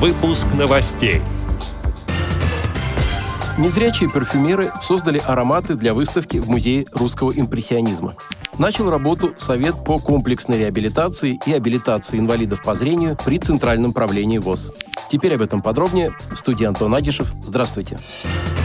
Выпуск новостей. Незрячие парфюмеры создали ароматы для выставки в Музее русского импрессионизма. Начал работу Совет по комплексной реабилитации и абилитации инвалидов по зрению при Центральном правлении ВОЗ. Теперь об этом подробнее. В студии Антон Агишев. Здравствуйте. Здравствуйте.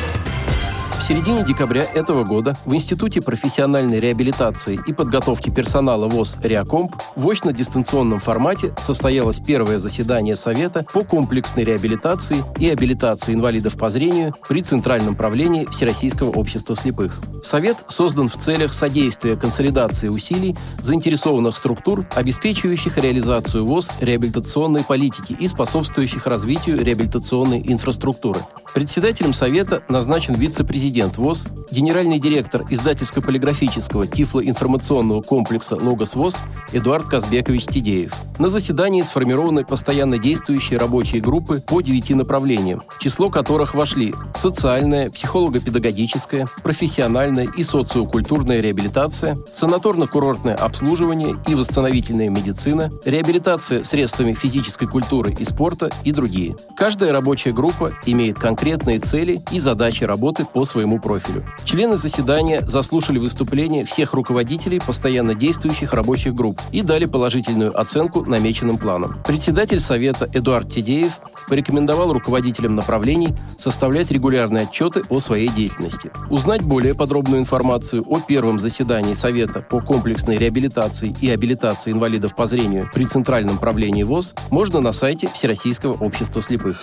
В середине декабря этого года в Институте профессиональной реабилитации и подготовки персонала ВОЗ «Реакомп» в очно-дистанционном формате состоялось первое заседание Совета по комплексной реабилитации и абилитации инвалидов по зрению при Центральном правлении Всероссийского общества слепых. Совет создан в целях содействия консолидации усилий заинтересованных структур, обеспечивающих реализацию ВОЗ реабилитационной политики и способствующих развитию реабилитационной инфраструктуры. Председателем Совета назначен вице-президент президент ВОЗ, генеральный директор издательско-полиграфического тифлоинформационного комплекса «Логос ВОЗ» Эдуард Казбекович Тидеев. На заседании сформированы постоянно действующие рабочие группы по девяти направлениям, число которых вошли социальная, психолого-педагогическая, профессиональная и социокультурная реабилитация, санаторно-курортное обслуживание и восстановительная медицина, реабилитация средствами физической культуры и спорта и другие. Каждая рабочая группа имеет конкретные цели и задачи работы по своему профилю. Члены заседания заслушали выступления всех руководителей постоянно действующих рабочих групп и дали положительную оценку намеченным планам. Председатель Совета Эдуард Тедеев порекомендовал руководителям направлений составлять регулярные отчеты о своей деятельности. Узнать более подробную информацию о первом заседании Совета по комплексной реабилитации и абилитации инвалидов по зрению при Центральном правлении ВОЗ можно на сайте Всероссийского общества слепых.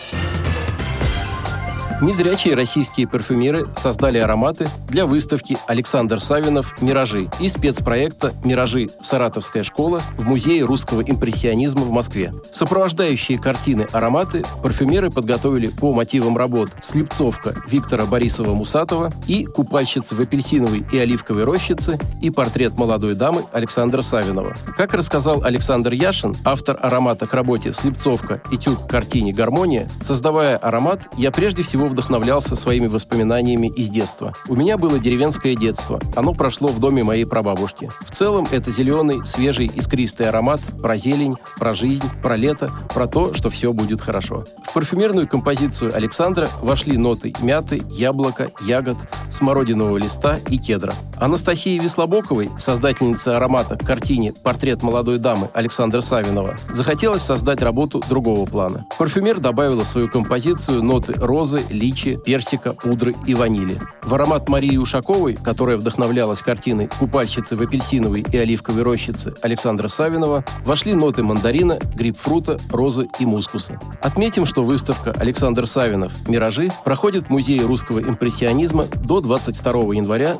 Незрячие российские парфюмеры создали ароматы для выставки «Александр Савинов. Миражи» и спецпроекта «Миражи. Саратовская школа» в Музее русского импрессионизма в Москве. Сопровождающие картины ароматы парфюмеры подготовили по мотивам работ «Слепцовка» Виктора Борисова-Мусатова и «Купальщица в апельсиновой и оливковой рощице» и портрет молодой дамы Александра Савинова. Как рассказал Александр Яшин, автор аромата к работе «Слепцовка. Этюд к картине «Гармония», создавая аромат, я прежде всего вдохновлялся своими воспоминаниями из детства. У меня было деревенское детство. Оно прошло в доме моей прабабушки. В целом, это зеленый, свежий, искристый аромат про зелень, про жизнь, про лето, про то, что все будет хорошо. В парфюмерную композицию Александра вошли ноты мяты, яблока, ягод, смородинового листа и кедра. Анастасии Веслобоковой, создательнице аромата к картине «Портрет молодой дамы» Александра Савинова, захотелось создать работу другого плана. Парфюмер добавила в свою композицию ноты розы, личи, персика, пудры и ванили. В аромат Марии Ушаковой, которая вдохновлялась картиной «Купальщицы в апельсиновой и оливковой рощице» Александра Савинова, вошли ноты мандарина, грейпфрута, розы и мускуса. Отметим, что выставка «Александр Савинов. Миражи» проходит в Музее русского импрессионизма до 22 января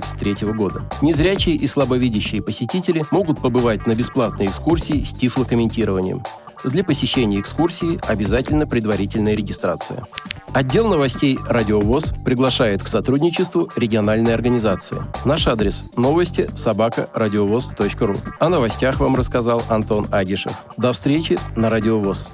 2023 года. Незрячие и слабовидящие посетители могут побывать на бесплатной экскурсии с тифлокомментированием. Для посещения экскурсии обязательно предварительная регистрация. Отдел новостей «Радиовоз» приглашает к сотрудничеству региональной организации. Наш адрес – новости собака радиовоз.ру. О новостях вам рассказал Антон Агишев. До встречи на «Радиовоз».